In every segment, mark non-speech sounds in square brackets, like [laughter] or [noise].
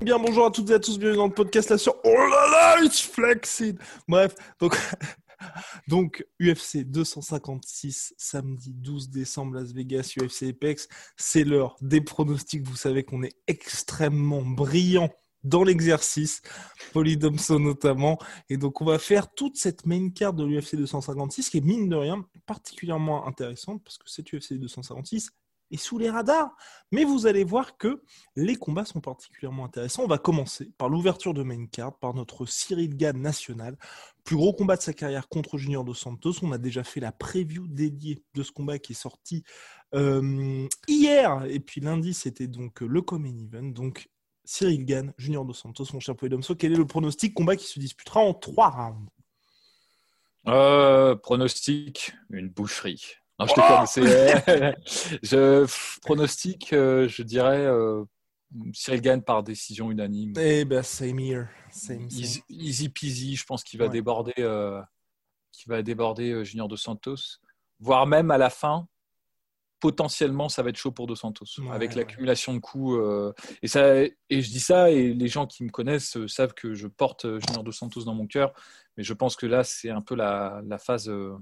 Bien, bonjour à toutes et à tous, bienvenue dans le podcast là sur Oh là là, it's flexing Bref, donc, donc UFC 256, samedi 12 décembre, Las Vegas, UFC Apex, c'est l'heure des pronostics. Vous savez qu'on est extrêmement brillant dans l'exercice, Polydomso notamment. Et donc, on va faire toute cette main card de l'UFC 256 qui est mine de rien particulièrement intéressante parce que cette UFC 256 est sous les radars. Mais vous allez voir que les combats sont particulièrement intéressants. On va commencer par l'ouverture de main card, par notre Cyril Gann national. Plus gros combat de sa carrière contre Junior Dos Santos. On a déjà fait la preview dédiée de ce combat qui est sorti euh, hier. Et puis lundi, c'était donc le Common Event. Donc Cyril Gann, Junior Dos Santos, mon cher Poedomso. Quel est le pronostic combat qui se disputera en trois rounds? Euh, pronostic, une boucherie. Non, je c'est- [laughs] je pff, pronostic, euh, je dirais euh, Cyril Gann par décision unanime. Eh ben, same here. Same, same. Easy, easy peasy, je pense qu'il va Ouais. déborder, euh, va déborder euh, Junior Dos Santos, voire même à la fin. Potentiellement, ça va être chaud pour Dos Santos Ouais, avec ouais. l'accumulation de coups. euh, et ça, et je dis ça, et les gens qui me connaissent euh, savent que je porte euh, Junior Dos Santos dans mon cœur. Mais je pense que là, c'est un peu la, la phase, euh,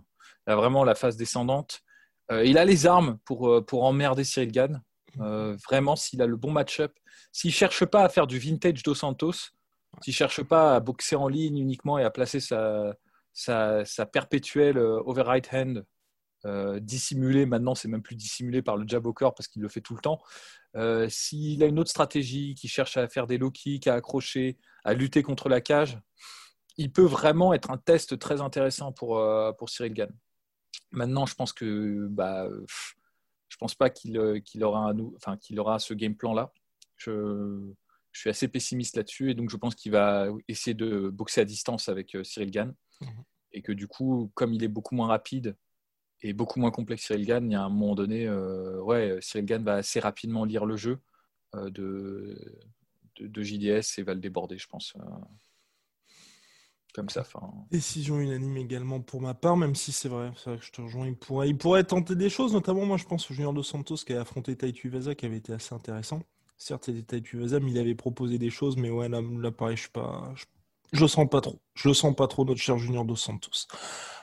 là, vraiment la phase descendante. Euh, il a les armes pour, euh, pour emmerder Cyril Gann. Euh, vraiment, s'il a le bon match-up, s'il cherche pas à faire du vintage Dos Santos, s'il cherche pas à boxer en ligne uniquement et à placer sa, sa, sa perpétuelle overright hand dissimulée, maintenant c'est même plus dissimulé par le jab au corps parce qu'il le fait tout le temps. S'il a une autre stratégie, qui cherche à faire des low kicks, à accrocher, à lutter contre la cage, il peut vraiment être un test très intéressant pour, pour Cyril Gann. Maintenant, je pense que bah, je pense pas qu'il euh, qu'il aura, un enfin, qu'il aura ce game plan là. Je, je suis assez pessimiste là-dessus et donc je pense qu'il va essayer de boxer à distance avec euh, Cyril Gann Mhm. et que du coup, comme il est beaucoup moins rapide et beaucoup moins complexe que Cyril Gann, il y a un moment donné, euh, ouais, Cyril Gann va assez rapidement lire le jeu euh, de, de, de JDS et va le déborder, je pense. euh, comme ça. Décision unanime également pour ma part, même si c'est vrai, c'est vrai que je te rejoins. Il pourrait, il tenter des choses, notamment moi je pense au Junior Dos Santos qui a affronté Taitu Vaza qui avait été assez intéressant. Certes, c'était Taitu Vaza, mais il avait proposé des choses, mais ouais, là, pareil, je suis pas. Je le sens pas trop. Sens pas trop, notre cher Junior Dos Santos.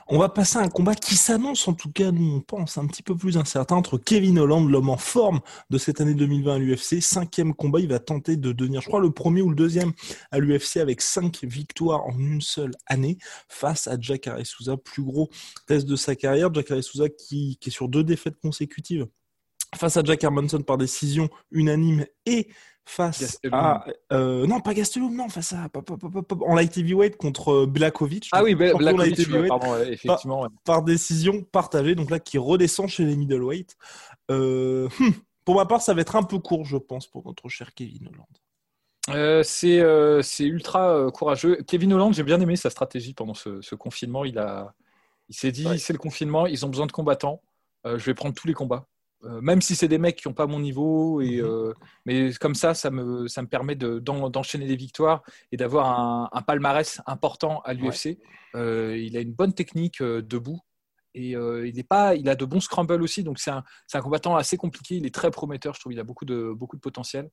On va passer à un combat qui s'annonce, en tout cas, nous on pense, un petit peu plus incertain entre Kevin Holland, l'homme en forme de cette année 2020 à l'UFC. Cinquième combat, il va tenter de devenir, je crois, le premier ou le deuxième à l'UFC avec cinq victoires en une seule année face à Jacare Souza, plus gros test de sa carrière. Jacare Souza qui, qui est sur deux défaites consécutives face à Jack Hermanson par décision unanime et face Gastelum. à euh, non pas Gastelum non face à pop, pop, pop, pop, en light heavyweight contre euh, Blakovic Ah oui, light Blakovic, heavyweight, pardon, ouais. par décision partagée donc là qui redescend chez les middleweight euh, hmm, pour ma part ça va être un peu court je pense pour notre cher Kevin Holland Euh, c'est euh, c'est ultra courageux. Kevin Holland, j'ai bien aimé sa stratégie pendant ce, ce confinement. Il, a, il s'est dit, Ouais. c'est le confinement, ils ont besoin de combattants. Je vais prendre tous les combats. Euh, même si c'est des mecs qui n'ont pas mon niveau, et, Mhm. euh, mais comme ça, ça me, ça me permet de- d'en- d'enchaîner des victoires et d'avoir un, un palmarès important à l'UFC. Euh, il a une bonne technique debout et il, est pas, il a de bons scrambles aussi, donc c'est un, combattant assez compliqué. Il est très prometteur, je trouve. Il a beaucoup de, beaucoup de potentiel.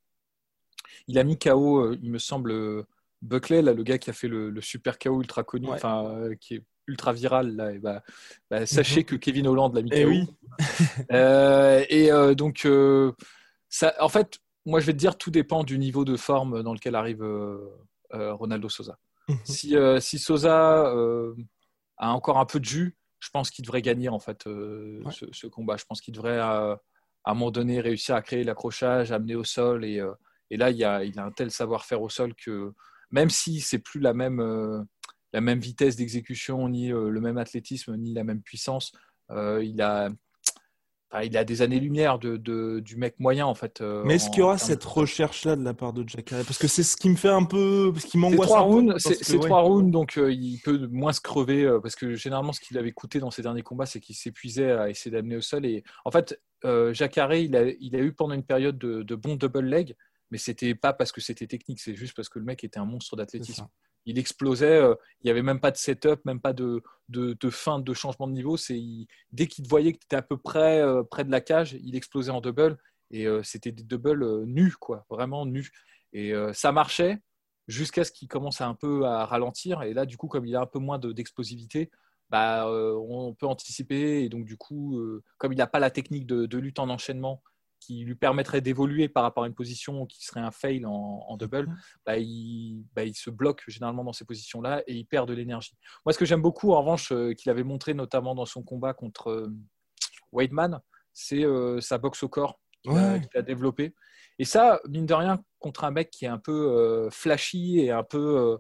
Il a mis KO, il me semble, Buckley, là, le gars qui a fait le, le super KO ultra connu, Ouais. qui est ultra viral. Là, et bah, bah, sachez que Kevin Holland l'a mis Eh oui. [laughs] Euh, et euh, donc, euh, ça, en fait, moi, je vais te dire, tout dépend du niveau de forme dans lequel arrive Ronaldo Sosa. Mhm. Si, si Sosa a encore un peu de jus, je pense qu'il devrait gagner en fait ce, combat. Je pense qu'il devrait à un moment donné réussir à créer l'accrochage, amener au sol. Et, et là, il, a, il a un tel savoir-faire au sol que même si c'est plus la même, la même vitesse d'exécution, ni le même athlétisme, ni la même puissance, il a il a des années-lumière de, du mec moyen en fait. Euh, Mais est-ce qu'il y aura cette recherche-là de la part de Jack Parce que c'est ce qui me fait un peu, ce qui m'angoisse. C'est trois rounds, donc euh, il peut moins se crever euh, parce que généralement ce qu'il avait coûté dans ses derniers combats, c'est qu'il s'épuisait à essayer d'amener au sol. Et en fait, Jacare, il a, il a eu pendant une période de, de bons double leg, mais c'était pas parce que c'était technique, c'est juste parce que le mec était un monstre d'athlétisme il explosait. Euh, il n'y avait même pas de setup, même pas de, de, fin de changement de niveau. C'est dès qu'il voyait que tu étais à peu près euh, près de la cage, il explosait en double. Et euh, c'était des doubles nus, quoi, vraiment nus. Et ça marchait jusqu'à ce qu'il commence à un peu à ralentir. Et là, du coup, comme il a un peu moins d'explosivité, bah, on peut anticiper. Et donc, du coup, comme il n'a pas la technique de, lutte en enchaînement, qui lui permettrait d'évoluer par rapport à une position qui serait un fail en, double, mhm. bah, il, bah, il, se bloque généralement dans ces positions-là et il perd de l'énergie. Moi, ce que j'aime beaucoup, en revanche, euh, qu'il avait montré notamment dans son combat contre euh, Weidman, c'est euh, sa boxe au corps qu'il a, développé. Et ça, mine de rien, contre un mec qui est un peu flashy et un peu,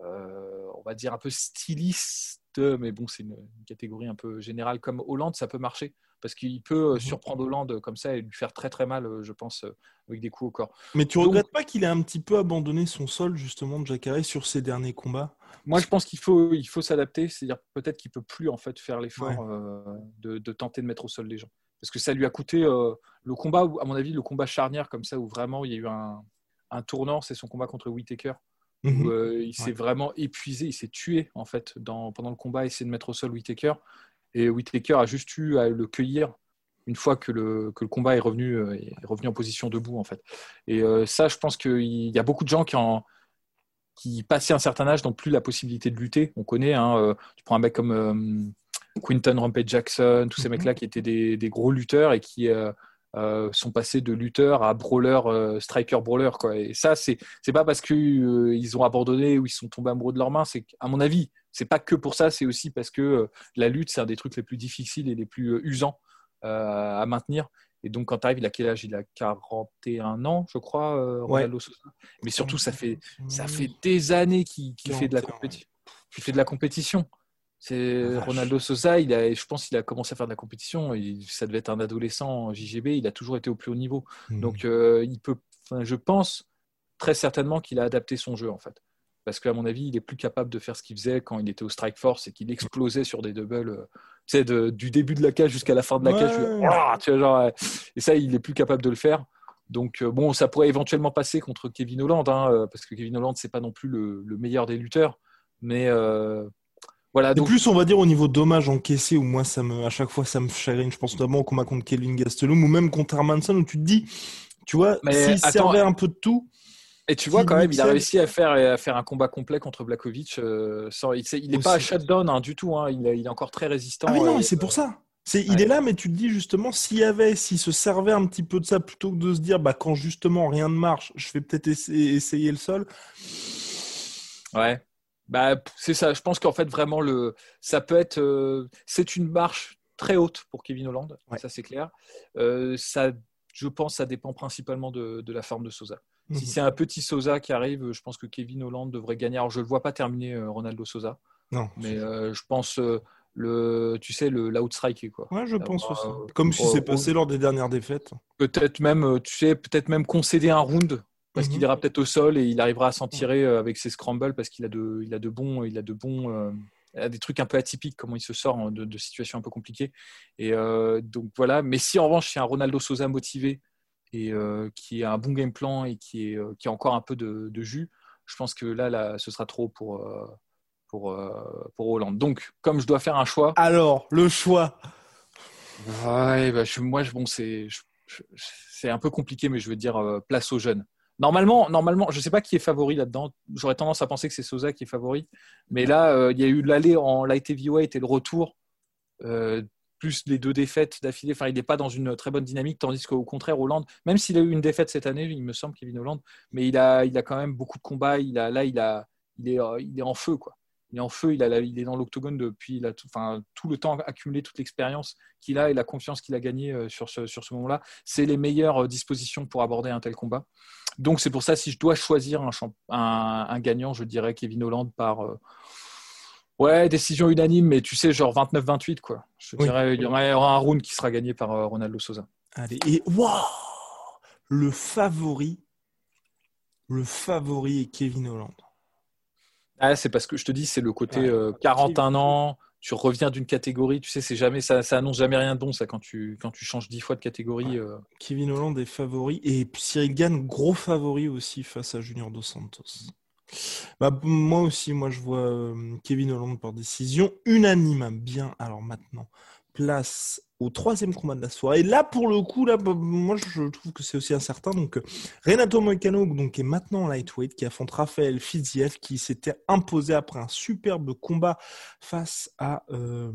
on va dire, un peu styliste, mais bon, c'est une, catégorie un peu générale comme Hollande, ça peut marcher parce qu'il peut euh, mhm. surprendre Hollande comme ça et lui faire très très mal, euh, je pense, euh, avec des coups au corps. Mais tu ne regrettes pas qu'il ait un petit peu abandonné son sol justement de Jacare sur ses derniers combats? Moi, je pense qu'il faut, il faut s'adapter, c'est-à-dire peut-être qu'il peut plus en fait faire l'effort de, tenter de mettre au sol les gens, parce que ça lui a coûté le combat, à mon avis, le combat charnière comme ça où vraiment il y a eu un, un tournant, c'est son combat contre Whitaker. Où, mhm. il s'est vraiment épuisé, il s'est tué en fait dans, pendant le combat, essayer de mettre au sol Whitaker. Et Whitaker a juste eu à le cueillir une fois que le, que le combat est revenu, euh, est revenu en position debout, en fait. Et euh, ça, je pense qu'il y a beaucoup de gens qui, en, qui, passé un certain âge, n'ont plus la possibilité de lutter. On connaît, hein, euh, tu prends un mec comme Quinton Rampage Jackson, tous ces mhm. mecs-là qui étaient des, des, gros lutteurs et qui sont passés de lutteurs à brawler, striker brawler. Quoi. Et ça, c'est n'est pas parce qu'ils ils ont abandonné ou ils sont tombés amoureux de leurs mains, c'est à mon avis, c'est pas que pour ça, c'est aussi parce que euh, la lutte, c'est un des trucs les plus difficiles et les plus euh, usants euh, à maintenir. Et donc, quand tu arrives, il a quel âge? Il a 41 ans, je crois, Ronaldo Sosa. Mais surtout, ça fait, ça fait des années qu'il fait, de la compétition. fait de la compétition. C'est Ronaldo Sosa, il a, je pense qu'il a commencé à faire de la compétition. ça devait être un adolescent JGB. Il a toujours été au plus haut niveau. Hmm. Donc, il peut, je pense très certainement qu'il a adapté son jeu en fait parce qu'à mon avis, il est plus capable de faire ce qu'il faisait quand il était au Strike Force et qu'il explosait sur des doubles, euh, tu sais, du début de la cage jusqu'à la fin de la cage. tu vois, genre, et ça, il est plus capable de le faire. Donc, euh, bon, ça pourrait éventuellement passer contre Kevin Holland, hein, euh, parce que Kevin Holland, c'est pas non plus le, meilleur des lutteurs. Mais voilà. De plus, on va dire au niveau dommage encaissé, où moi, ça me, à chaque fois, ça me chagrine. Je pense notamment au combat contre Kelvin Gastelum ou même contre Hermanson, où tu te dis, tu vois, s'il servait un peu de tout. Et tu vois quand même, il a réussi à faire, à faire un combat complet contre Blakovic. Euh, il n'est pas à shutdown hein, du tout. Hein. il, est encore très résistant. Ah mais non, c'est pour ça. Il est là, mais tu te dis justement, s'il y avait, s'il se servait un petit peu de ça, plutôt que de se dire, bah, quand justement rien ne marche, je vais peut-être essayer, le sol. Ouais. Bah, c'est ça. Je pense qu'en fait, vraiment, le, ça peut être. Euh, c'est une marche très haute pour Kevin Holland. Ça, c'est clair. Euh, ça, je pense ça dépend principalement de, de la forme de Sosa. Si mhm. c'est un petit Sosa qui arrive, je pense que Kevin Holland devrait gagner. Alors, je ne le vois pas terminer euh, Ronaldo Sosa. Non. Mais euh, je pense, le, tu sais, l'outstrike. Quoi. Ouais, je pense aussi. Comme si c'est passé lors des dernières défaites. Peut-être même, tu sais, peut-être même concéder un round. Parce qu'il mhm. ira peut-être au sol et il arrivera à s'en tirer avec ses scrambles parce qu'il a de, il a de bons, il a de bons, des trucs un peu atypiques, comment il se sort de, de situations un peu compliquées. Et donc voilà. Mais si en revanche c'est un Ronaldo Sosa motivé, et euh, qui a un bon game plan et qui, est, euh, qui a encore un peu de, jus, je pense que là, là, ce sera trop pour, euh, pour, pour Hollande. Donc, comme je dois faire un choix. Alors, le choix ouais, bah, Moi, bon, c'est c'est un peu compliqué, mais je veux dire place aux jeunes. Normalement, normalement, je ne sais pas qui est favori là-dedans. J'aurais tendance à penser que c'est Sosa qui est favori. Mais là, il y a eu l'aller en light heavyweight et le retour plus les deux défaites d'affilée. Enfin, il n'est pas dans une très bonne dynamique, tandis qu'au contraire, Hollande, même s'il a eu une défaite cette année, il me semble, Kevin Hollande, mais il a, il a quand même beaucoup de combats. Il a, là, il, a, il, est, il est en feu, quoi. Il est en feu, il, a il est dans l'octogone depuis il a tout, enfin, tout le temps accumulé, toute l'expérience qu'il a et la confiance qu'il a gagnée euh, sur ce, sur ce moment-là. C'est les meilleures dispositions pour aborder un tel combat. Donc c'est pour ça, si je dois choisir un, un, un gagnant, je dirais Kevin Holland par... Ouais, décision unanime, mais tu sais, genre 29-28, quoi. Je dirais, il y aura un round qui sera gagné par Ronaldo Sosa. Allez, et waouh Le favori, le favori est Kevin Holland. Ah, c'est parce que je te dis, c'est le côté 41 euh, ans, tu reviens d'une catégorie, tu sais, c'est jamais, ça, ça annonce jamais rien de bon, ça, quand tu, quand tu changes 10 fois de catégorie. Euh. Kevin Holland est favori, et Cyril Gann, gros favori aussi face à Junior Dos Santos. Bah, moi aussi, moi je vois euh, Kevin Holland par décision unanime. Bien, alors maintenant, place au troisième combat de la soirée. Et là, pour le coup, là, bah, moi, je trouve que c'est aussi incertain. Donc, Renato Moicano, donc, est maintenant en lightweight, qui affronte Raphaël Fiziev, qui s'était imposé après un superbe combat face à euh,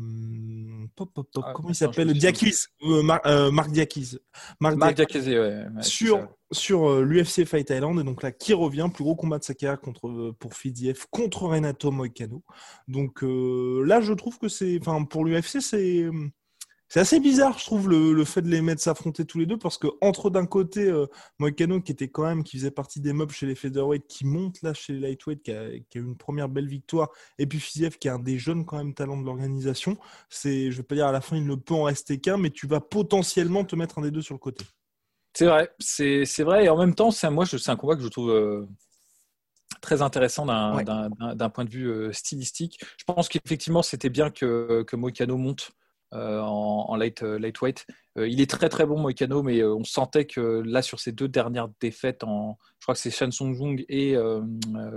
pop, pop, pop, ah, comment il s'appelle? Diakis, euh, euh, Marc Diakis. Marc, Diakis, ouais, sur sur l'UFC Fight Island. Et donc là, qui revient? Plus gros combat de sa carrière contre, pour Fiziev contre Renato Moicano. Donc là, je trouve que c'est, enfin, pour l'UFC, c'est c'est assez bizarre, je trouve, le, fait de les mettre s'affronter tous les deux, parce que entre d'un côté, euh, Moicano, qui était quand même, qui faisait partie des mobs chez les featherweight, qui monte là chez les lightweight, qui a, eu une première belle victoire, et puis Fiziev, qui est un des jeunes quand même talents de l'organisation. C'est, je vais pas dire à la fin, il ne peut en rester qu'un, mais tu vas potentiellement te mettre un des deux sur le côté. C'est vrai, c'est, vrai, et en même temps, c'est, moi, c'est un combat que je trouve. Euh, très intéressant d'un, point de vue euh, stylistique. Je pense qu'effectivement, c'était bien que, que Moicano monte euh, en, light, euh, lightweight. Euh, il est très très bon Moicano, mais on sentait que là sur ces deux dernières défaites, en, je crois que c'est Shan Song Jung et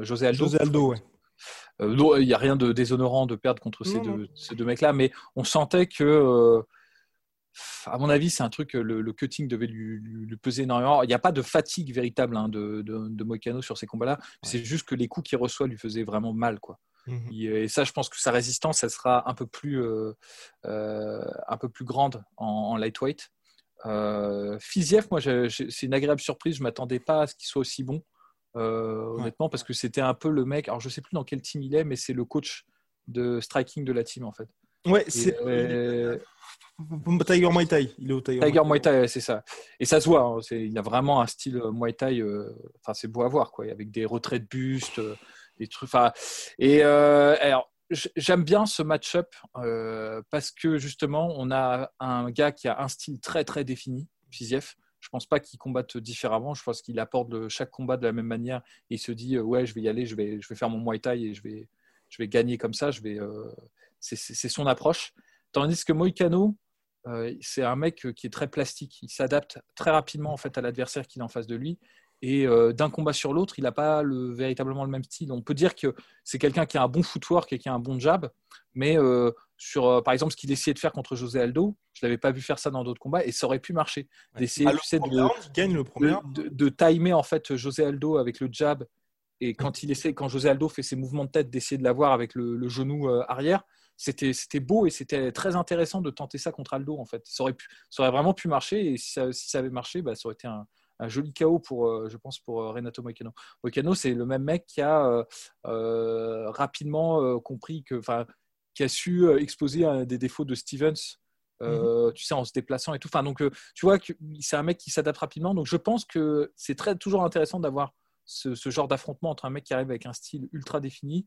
José Aldo. José Aldo, il n'y a rien de déshonorant de perdre contre ces, deux, ces deux mecs-là, mais on sentait que à mon avis, c'est un truc, le, le cutting devait lui, peser énormément. Il n'y a pas de fatigue véritable hein, de, de, de, Moicano sur ces combats-là. C'est juste que les coups qu'il reçoit lui faisaient vraiment mal. Quoi. Mmh et ça, je pense que sa résistance, elle sera un peu plus, euh, euh, un peu plus grande en, lightweight. Euh, Fiziev, moi, c'est une agréable surprise. Je m'attendais pas à ce qu'il soit aussi bon, honnêtement, parce que c'était un peu le mec. Alors, je sais plus dans quel team il est, mais c'est le coach de striking de la team, en fait. Ouais, c'est. Tiger Muay Thai, il est au Tiger, Tiger Muay Thai, c'est ça. Et ça se voit, hein, il a vraiment un style Muay Thai, enfin c'est beau à voir, quoi, avec des retraits de buste, des trucs. Euh, alors, j'aime bien ce match-up euh, parce que justement, on a un gars qui a un style très très défini, Fiziev. Je pense pas qu'il combatte différemment. Je pense qu'il apporte chaque combat de la même manière. Et il se dit euh, ouais, je vais y aller, je vais, je vais faire mon Muay Thai et je vais, je vais gagner comme ça. Je c'est son approche. Tandis que Moïcano, c'est un mec qui est très plastique. Il s'adapte très rapidement en fait à l'adversaire qu'il a en face de lui. Et euh, d'un combat sur l'autre, il n'a pas le, véritablement le même style. On peut dire que c'est quelqu'un qui a un bon footwork et qui a un bon jab, mais euh, sur, euh, par exemple, ce qu'il essayait de faire contre José Aldo, je ne l'avais pas vu faire ça dans d'autres combats et ça aurait pu marcher. D'essayer de, de, timer en fait José Aldo avec le jab et quand il essaie, quand José Aldo fait ses mouvements de tête, d'essayer de l'avoir avec le, genou arrière, c'était, c'était beau et c'était très intéressant de tenter ça contre Aldo en fait. Ça aurait, pu, ça aurait vraiment pu marcher et si ça, si ça avait marché, bah, ça aurait été un, un joli chaos pour, euh, je pense, pour euh, Renato Moicano. Moicano, c'est le même mec qui a euh, rapidement compris que, enfin, qui a su exposer des défauts de Stevens. Mhm. tu sais, en se déplaçant et tout. Enfin, donc, tu vois, c'est un mec qui s'adapte rapidement. Donc, je pense que c'est très toujours intéressant d'avoir ce, ce, genre d'affrontement entre un mec qui arrive avec un style ultra défini.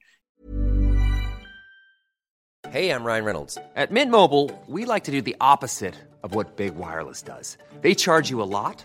Hey, I'm Ryan Reynolds. At Mint Mobile, we like to do the opposite of what Big Wireless does. They charge you a lot.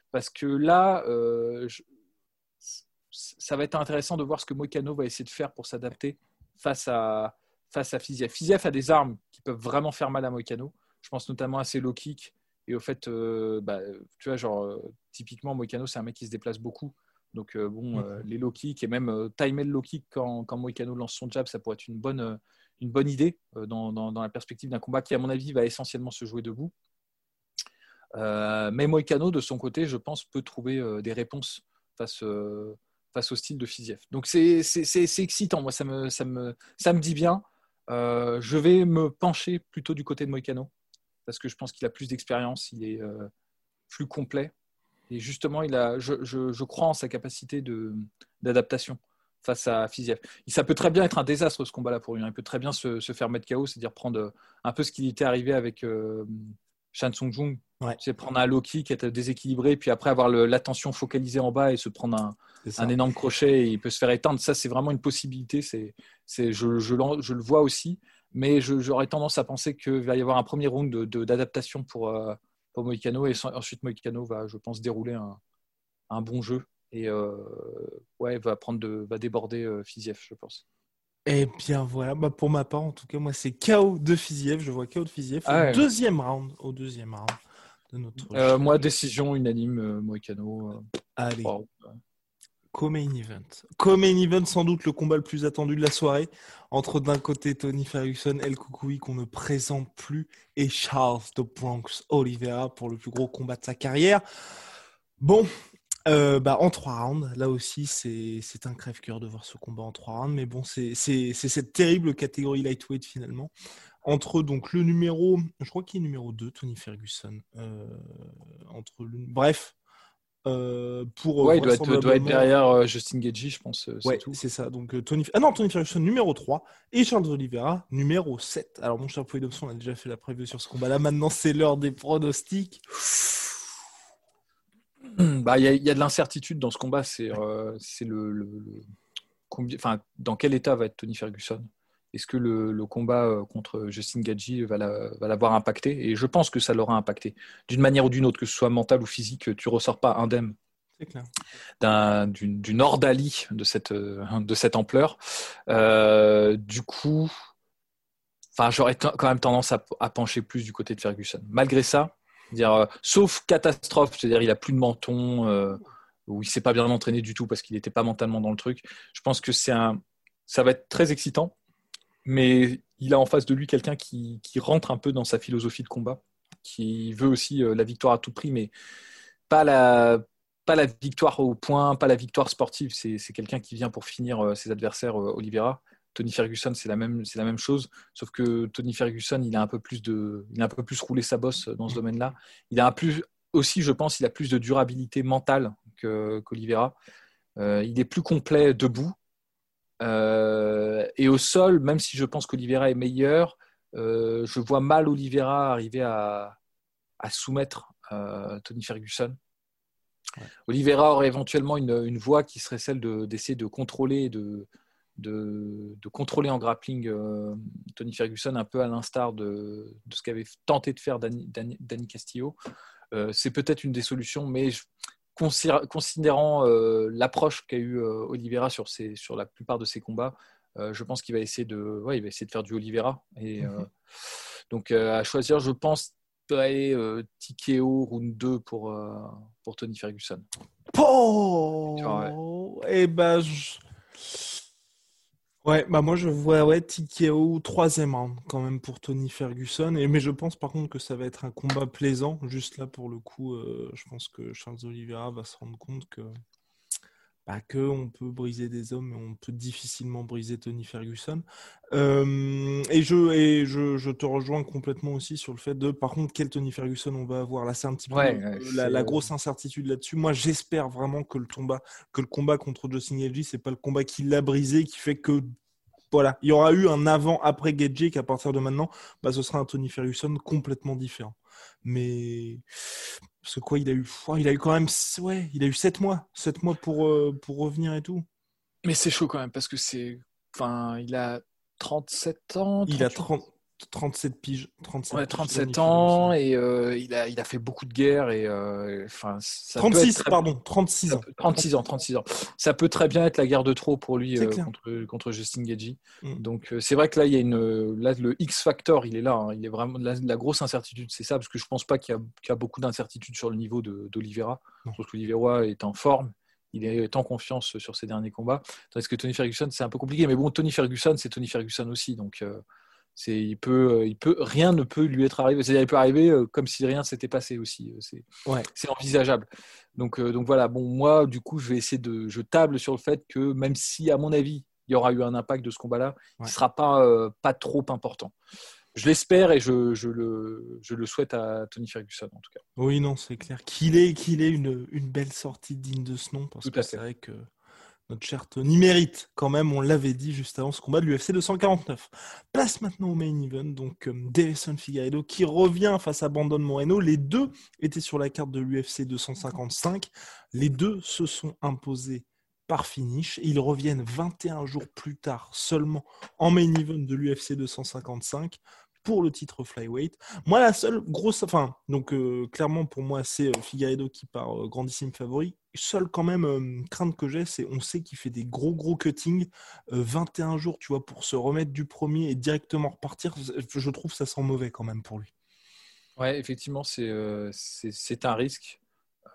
Parce que là, euh, ça va être intéressant de voir ce que Moicano va essayer de faire pour s'adapter face à, face à Fiziev. Fiziev a des armes qui peuvent vraiment faire mal à Moicano. Je pense notamment à ses low kicks. Et au fait, euh, bah, tu vois, genre, euh, typiquement, Moicano, c'est un mec qui se déplace beaucoup. Donc, bon, mm. les low kicks et même timer le low kick quand, quand Moicano lance son jab, ça pourrait être une bonne, une bonne idée dans, dans, la perspective d'un combat qui, à mon avis, va essentiellement se jouer debout. Mais Moïcano, de son côté, je pense, peut trouver des réponses face, face au style de Fiziev. Donc c'est excitant, moi ça me, ça me, ça me dit bien. Euh, je vais me pencher plutôt du côté de Moicano parce que je pense qu'il a plus d'expérience, il est euh, plus complet et justement il a, je, je, je crois en sa capacité d'adaptation face à Fiziev. Ça peut très bien être un désastre ce combat-là pour lui. Hein. Il peut très bien se, se faire mettre KO, c'est-à-dire prendre un peu ce qui était arrivé avec euh, Shan Sung Jung c'est prendre un low kick, être déséquilibré, puis après avoir l'attention focalisée en bas et se prendre un, un, énorme crochet et il peut se faire éteindre. Ça, c'est vraiment une possibilité. C'est, c'est, je, je, je, le vois aussi, mais j'aurais tendance à penser qu'il va y avoir un premier round d'adaptation de, pour, euh, pour Moïcano et ensuite Moïcano va, je pense, dérouler un, un bon jeu et euh, ouais, va, prendre de, va déborder euh, Fiziev, je pense. Eh bien voilà, bah, pour ma part en tout cas, moi c'est KO de Fiziev, je vois KO de Fiziev au ah deuxième round, au deuxième round. Euh, moi, décision unanime, euh, Moïcano. Euh. Allez. Co-main event. Co-main event, sans doute le combat le plus attendu de la soirée. Entre d'un côté Tony Ferguson, El Koukoui qu'on ne présente plus, et Charles de Bronx Oliveira pour le plus gros combat de sa carrière. Bon, bah, en trois rounds, là aussi, c'est un crève-cœur de voir ce combat en trois rounds. Mais bon, c'est cette terrible catégorie lightweight finalement entre donc le numéro, je crois qu'il est numéro 2, Tony Ferguson. Euh, entre bref, euh, pour ouais, il doit être, derrière euh, Justin Gagey, je pense. ouais, c'est ça. Donc Tony, ah non, Tony Ferguson numéro 3 et Charles Oliveira numéro 7. Alors mon cher Pouille on a déjà fait la preview sur ce combat-là. Maintenant, c'est l'heure des pronostics. [clears throat] il y, a de l'incertitude dans ce combat. C'est c'est le, le, enfin, dans quel état va être Tony Ferguson? Est-ce que le, combat euh, contre Justin Gaggi va l'avoir impacté? Et je pense que ça l'aura impacté. D'une manière ou d'une autre, que ce soit mental ou physique, tu ressors pas indemne d'une ordalie de cette, euh, de cette ampleur. Euh, du coup, j'aurais quand même tendance à, pencher plus du côté de Ferguson. Malgré ça, dire, sauf catastrophe, c'est-à-dire il a plus de menton, ou il s'est pas bien entraîné du tout parce qu'il n'était pas mentalement dans le truc. Je pense que c'est un, ça va être très excitant mais il a en face de lui quelqu'un qui, rentre un peu dans sa philosophie de combat, qui veut aussi euh, la victoire à tout prix, mais pas la, victoire au point, pas la victoire sportive. C'est, quelqu'un qui vient pour finir euh, ses adversaires, euh, Oliveira. Tony Ferguson, c'est la même, c'est la même chose, sauf que Tony Ferguson, il a un peu plus de, il a un peu plus roulé sa bosse dans ce domaine-là. Il a un plus, aussi, je pense, il a plus de durabilité mentale que, qu'Oliveira. il est plus complet debout. Euh, et au sol, même si je pense qu'Olivera est meilleur, euh, je vois mal Olivera arriver à, soumettre euh, Tony Ferguson. Olivera aurait éventuellement une, voie qui serait celle d'essayer de, contrôler, de, de, contrôler en grappling Tony Ferguson, un peu à l'instar de, ce qu'avait tenté de faire Danny, Castillo. c'est peut-être une des solutions, mais je, considérant euh, l'approche qu'a eu euh, Oliveira sur, sur la plupart de ses combats, euh, je pense qu'il va essayer de, il va essayer de faire du Oliveira. Et mhm. donc à choisir, je pense aller Tikeo round 2 pour pour Tony Ferguson. Oh, et eh ben, je... Ouais, bah moi je vois ouais, TKO troisième round quand même pour Tony Ferguson. Et, mais je pense par contre que ça va être un combat plaisant. Juste là pour le coup, euh, je pense que Charles Oliveira va se rendre compte que, bah, que on peut briser des hommes, mais on peut difficilement briser Tony Ferguson. Euh, et je, et je, je, te rejoins complètement aussi sur le fait de, par contre, quel Tony Ferguson on va avoir. Là, c'est un petit peu la, la, grosse incertitude là-dessus. Moi, j'espère vraiment que le combat, que le combat contre Justin Gaethje, c'est pas le combat qui l'a brisé, qui fait que voilà, il y aura eu un avant-après Gaethje qu'à partir de maintenant, bah, ce sera un Tony Ferguson complètement différent. Mais parce que quoi, il a eu, il a eu quand même, ouais, il a eu 7 mois, 7 mois pour, euh, pour revenir et tout. Mais c'est chaud quand même parce que c'est, enfin, il a 37 ans. Il a 30, 37 piges. 37, 37 ans et euh, il, a, il a fait beaucoup de guerres. Et, euh, enfin, 36, pardon, 36 ans. 36 ans, 36 ans. Ça peut très bien être la guerre de trop pour lui euh, contre, contre Justin Gagey. Mm. Donc c'est vrai que là, il y a une, là, le X-Factor, il est là. Hein. il est vraiment la, grosse incertitude, c'est ça, parce que je pense pas qu'il y, a, beaucoup d'incertitudes sur le niveau d'Olivera. Parce qu'Olivera est en forme. il est en confiance sur ses derniers combats. Tandis que Tony Ferguson, c'est un peu compliqué. Mais bon, Tony Ferguson, c'est Tony Ferguson aussi. Donc, c'est, il peut, il peut, rien ne peut lui être arrivé. C'est-à-dire, il peut arriver comme si rien s'était passé aussi. C'est, Ouais. c'est envisageable. Donc, donc voilà. Bon, moi, du coup, je vais essayer de, je table sur le fait que même si, à mon avis, il y aura eu un impact de ce combat-là, il Ouais. ne sera pas, euh, pas trop important. Je l'espère et je, je le, je le souhaite à Tony Ferguson en tout cas. Oui, non, c'est clair qu'il est, qu'il est une, une belle sortie digne de ce nom, parce Tout que c'est vrai que notre cher Tony quand même, on l'avait dit juste avant ce combat de l'UFC 249. Place maintenant au main event, donc euh, Davison Figueiredo qui revient face à Brandon Moreno. Les deux étaient sur la carte de l'UFC 255. Les deux se sont imposés par finish. Ils reviennent 21 jours plus tard seulement en main event de l'UFC 255 pour le titre flyweight. Moi, la seule grosse, enfin, donc euh, clairement pour moi, c'est euh, Figueiredo qui part grandissime favori. Seule quand même euh, crainte que j'ai, c'est on sait qu'il fait des gros gros cuttings, euh, 21 jours, tu vois, pour se remettre du premier et directement repartir. Je trouve ça sent mauvais quand même pour lui. Ouais, effectivement, c'est euh, c'est un risque.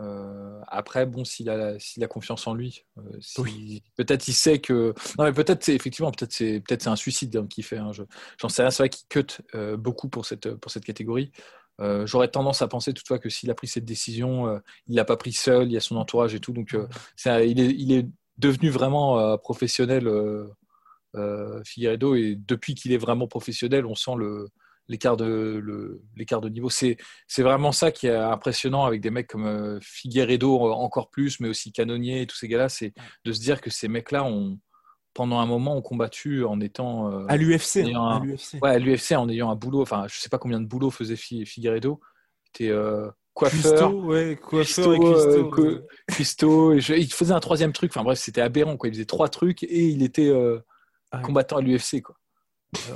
Euh, après, bon, s'il a, s'il a confiance en lui, euh, Oui. peut-être il sait que. Non, mais peut-être, c'est- effectivement, peut-être c'est peut-être c'est un suicide hein, qu'il fait. hein, je- J'en sais rien. C'est vrai qu'il cut euh, beaucoup pour cette, pour cette catégorie. Euh, J'aurais tendance à penser toutefois que s'il a pris cette décision, euh, il l'a pas pris seul, il y a son entourage et tout. Donc, euh, il, est, devenu vraiment professionnel, Figueiredo, et depuis qu'il est vraiment professionnel, on sent l'écart de de niveau. C'est vraiment ça qui est impressionnant avec des mecs comme Figueiredo euh, encore plus, mais aussi Canonier et tous ces gars-là, c'est de se dire que ces mecs-là ont pendant un moment ont combattu en étant euh, À l'UFC, hein, ouais, à l'UFC en ayant un boulot. Enfin, je sais pas combien de boulot faisait Fi- Figueiredo. C'était euh, coiffeur, Cuisto, ouais, coiffeur Cuisto, et Cuisto. euh, il faisait un troisième truc. Enfin bref, c'était aberrant. Quoi. Il faisait trois trucs et il était Ah combattant à l'UFC. Quoi. Euh,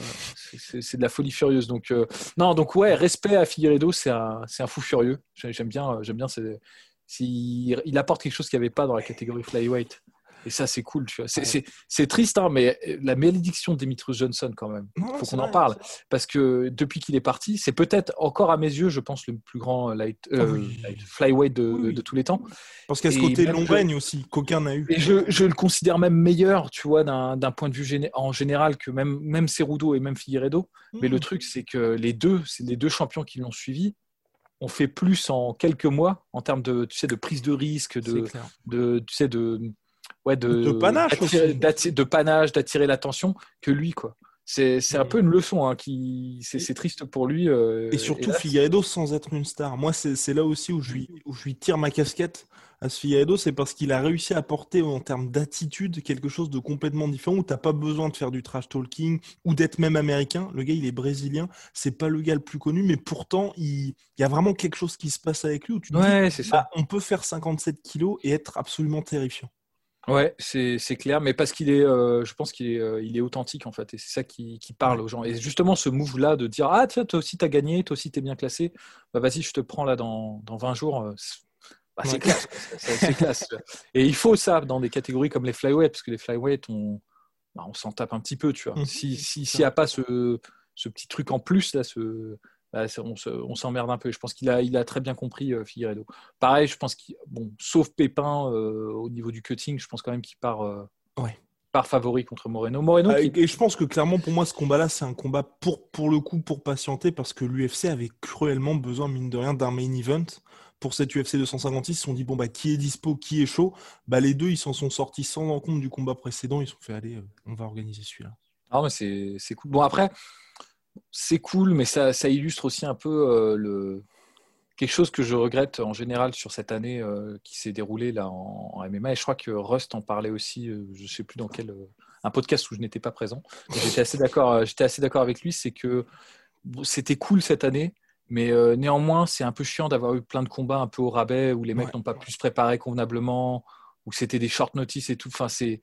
c'est- de la folie furieuse. Donc non, donc ouais, respect à Figueiredo, c'est un, fou furieux. J'ai- J'aime bien, j'aime bien. il apporte quelque chose qu'il n'y avait pas dans la catégorie flyweight. Et ça, c'est cool, tu vois. C'est Ouais. c'est- c'est triste, hein, mais la malédiction d'Demetrius Johnson, quand même. Non, faut qu'on en parle. Parce que depuis qu'il est parti, c'est peut-être encore à mes yeux, je pense, le plus grand light, euh, Oui. light- flyweight de, Oui, de tous les temps. Parce qu'à ce côté long règne aussi, qu'aucun n'a eu. Et je, je le considère même meilleur, tu vois, d'un d'un point de vue géné- en général que même, même Cerudo et même Figueiredo. Mais le truc, c'est que les deux, c'est les deux champions qui l'ont suivi, ont fait plus en quelques mois en termes de, tu sais, de prise de risque, de, de, tu sais, de, ouais, de, De panache de panache, d'attirer l'attention que lui, quoi. C'est, c'est un Et- peu une leçon, hein, qui, c'est, c'est triste pour lui. euh, Et surtout là, Figueiredo sans être une star. Moi, c'est c'est là aussi où je, lui, où je lui tire ma casquette à ce Figueiredo, c'est parce qu'il a réussi à apporter en termes d'attitude quelque chose de complètement différent où t'as pas besoin de faire du trash talking ou d'être même américain. Le gars, il est brésilien, c'est pas le gars le plus connu, mais pourtant, il, il y a vraiment quelque chose qui se passe avec lui où tu te dis, Ouais, c'est ça. ah, on peut faire 57 kilos et être absolument terrifiant. Ouais, c'est c'est clair, mais parce qu'il est, euh, je pense qu'il est, euh, il est authentique en fait, et c'est ça qui, qui parle aux gens. Et justement, ce move-là de dire ah tiens, toi aussi t'as gagné, toi aussi t'es bien classé, bah vas-y, je te prends là dans, dans 20 jours. euh, c'est bah, c'est Ouais. classe. C'est- c'est. Et il faut ça dans des catégories comme les flyweight, parce que les flyweight, on, bah, on s'en tape un petit peu, tu vois. Si si- s'il n'y a pas ce, ce petit truc en plus là, ce bah, on se- on s'emmerde un peu. Je pense qu'il a, il a très bien compris euh, Figueiredo. Pareil, je pense qu'il, bon, sauf Pépin euh, au niveau du cutting, je pense quand même qu'il part, euh, Ouais. part favori contre Moreno. Moreno, Ah, qui- Et je pense que clairement, pour moi, ce combat-là, c'est un combat pour, pour le coup, pour patienter, parce que l'UFC avait cruellement besoin, mine de rien, d'un main event. Pour cette UFC 256, ils se sont dit, bon, bah, qui est dispo, qui est chaud? Bah, Les deux, ils s'en sont sortis sans en compte du combat précédent. Ils se sont fait, allez, on va organiser celui-là. Ah, mais c'est cool. Bon, après, c'est cool, mais ça, ça illustre aussi un peu euh, le... quelque chose que je regrette en général sur cette année euh, qui s'est déroulée là en, en MMA. Et je crois que Rust en parlait aussi, euh, je ne sais plus dans quel. un podcast où je n'étais pas présent. J'étais assez d'accord, j'étais assez d'accord avec lui, c'est que c'était cool cette année. Mais néanmoins, c'est un peu chiant d'avoir eu plein de combats un peu au rabais où les mecs Ouais. n'ont pas pu se préparer convenablement, où c'était des short notice et tout. Enfin, c'est...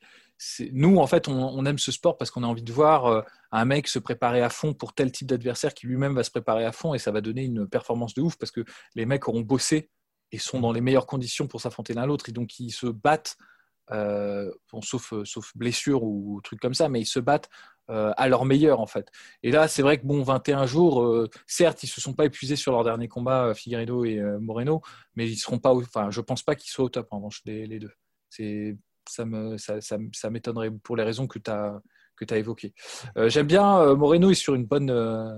Nous, en fait, on, aime ce sport parce qu'on a envie de voir euh, un mec se préparer à fond pour tel type d'adversaire qui lui-même va se préparer à fond et ça va donner une performance de ouf parce que les mecs auront bossé et sont dans les meilleures conditions pour s'affronter l'un l'autre et donc ils se battent, euh, sauf, sauf blessure ou trucs comme ça, mais ils se battent euh, à leur meilleur en fait. Et là, c'est vrai que bon, 21 jours, euh, certes, ils se sont pas épuisés sur leur dernier combat, euh, Figueiredo et euh, Moreno, mais ils seront pas, enfin, je pense pas qu'ils soient au top en revanche les, les deux. C'est ça me ça, ça, ça m'étonnerait pour les raisons que tu as que tu as évoquées. Euh, J'aime bien euh, Moreno est sur une bonne euh,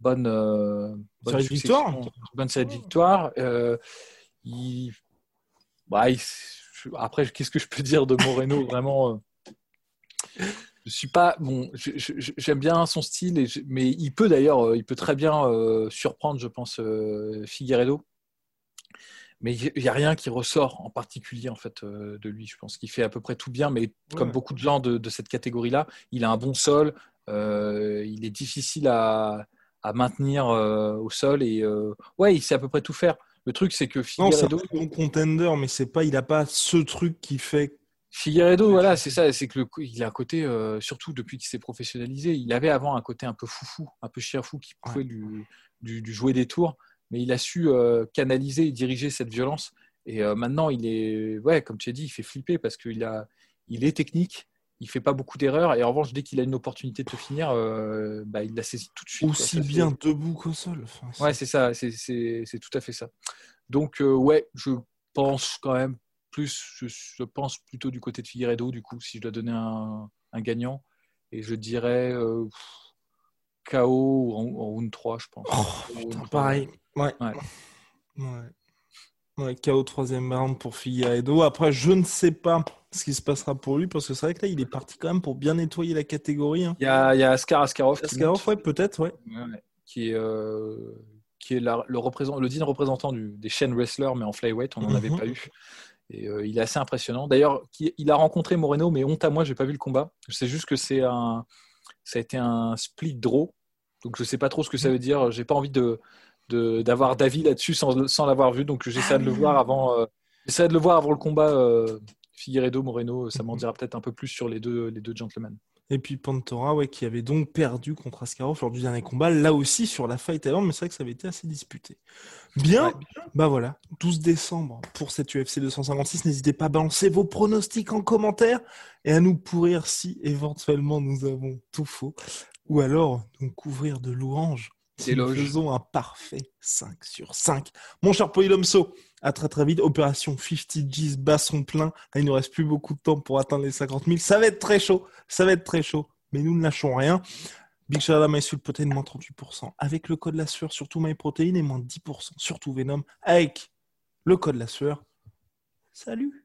bonne, euh, bonne Série de victoires. bonne série de victoires. Il- bah, il- après, qu'est-ce que je peux dire de Moreno [laughs] Vraiment, je suis pas bon. J'aime bien son style, et je- mais il peut d'ailleurs, il peut très bien euh, surprendre, je pense, euh, Figueredo. Mais il n'y a rien qui ressort en particulier en fait euh, de lui. Je pense qu'il fait à peu près tout bien, mais comme Ouais. beaucoup de gens de, de cette catégorie-là, il a un bon sol. euh, il est difficile à, à maintenir euh, au sol et ouais, il sait à peu près tout faire. Le truc, c'est que Non, c'est un Figueredo, bon contender, mais c'est pas, il a pas ce truc qui fait. Figueredo, voilà, c'est ça, c'est que le, il a un côté, surtout depuis qu'il s'est professionnalisé, il avait avant un côté un peu foufou, un peu chien-fou qui pouvait lui jouer des tours, mais il a su euh, canaliser et diriger cette violence. Et euh, maintenant, il est, ouais, comme tu as dit, il fait flipper parce qu'il a, il est technique, il fait pas beaucoup d'erreurs, et en revanche, dès qu'il a une opportunité de te finir, euh, bah, il la saisit tout de suite. quoi. Aussi fait- bien debout qu'au sol. Enfin, c'est- Ouais, c'est ça, c'est- tout à fait ça. Donc, euh, ouais, je pense quand même plus, je, je pense plutôt du côté de Figueredo, du coup, si je dois donner un, un gagnant. Et je dirais euh, KO en, en round 3, je pense. Oh, putain, pareil. Ouais. Ouais. Ouais. Ouais, KO troisième round pour Figueiredo. Après, je ne sais pas ce qui se passera pour lui parce que c'est vrai que là, il est parti quand même pour bien nettoyer la catégorie. Hein. Il y a, il y a Askar Askarov, qui, Askarov, monte, ouais, peut-être, ouais. qui est, euh, qui est la- le, représent- le digne représentant du- des chaînes wrestlers, mais en flyweight, on n'en avait Mhm. pas eu. Et euh, il est assez impressionnant. D'ailleurs, qui- il a rencontré Moreno, mais honte à moi, j'ai pas vu le combat. Je sais juste que c'est un, ça a été un split draw. Donc je sais pas trop ce que ça veut dire. J'ai pas envie de- d'avoir d'avis là-dessus sans, sans l'avoir vu. Donc j'essaie de le voir avant. euh, j'essaie de le voir avant le combat. Euh, Figueredo, Moreno, ça m'en Mhm. dira peut-être un peu plus sur les deux les deux gentlemen. Et puis Pantora, ouais, qui avait donc perdu contre Askarov lors du dernier combat, là aussi sur la fight avant, mais c'est vrai que ça avait été assez disputé. Bien, Ouais. bah voilà, 12 décembre pour cette UFC 256. N'hésitez pas à balancer vos pronostics en commentaire et à nous pourrir si éventuellement nous avons tout faux, ou alors nous couvrir de louanges D'éloges. faisons un parfait 5 sur 5. Mon cher Polylomso, à très très vite. Opération 50 G's bat son plein. Là, il ne reste plus beaucoup de temps pour atteindre les 50 000. Ça va être très chaud. Ça va être très chaud. Mais nous ne lâchons rien. Big out à MySulProtein, moins 38%. Avec le code la sueur, surtout MyProtein, et moins 10%, surtout Venom. Avec le code la sueur. Salut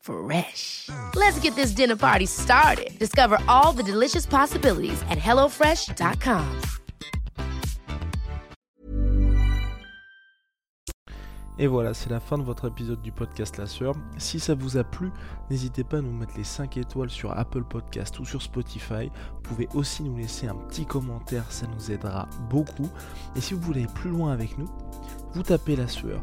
Fresh. Let's get this dinner party started. Discover all the delicious possibilities at hellofresh.com. Et voilà, c'est la fin de votre épisode du podcast La Sueur. Si ça vous a plu, n'hésitez pas à nous mettre les 5 étoiles sur Apple Podcast ou sur Spotify. Vous pouvez aussi nous laisser un petit commentaire, ça nous aidera beaucoup. Et si vous voulez aller plus loin avec nous, vous tapez La Sueur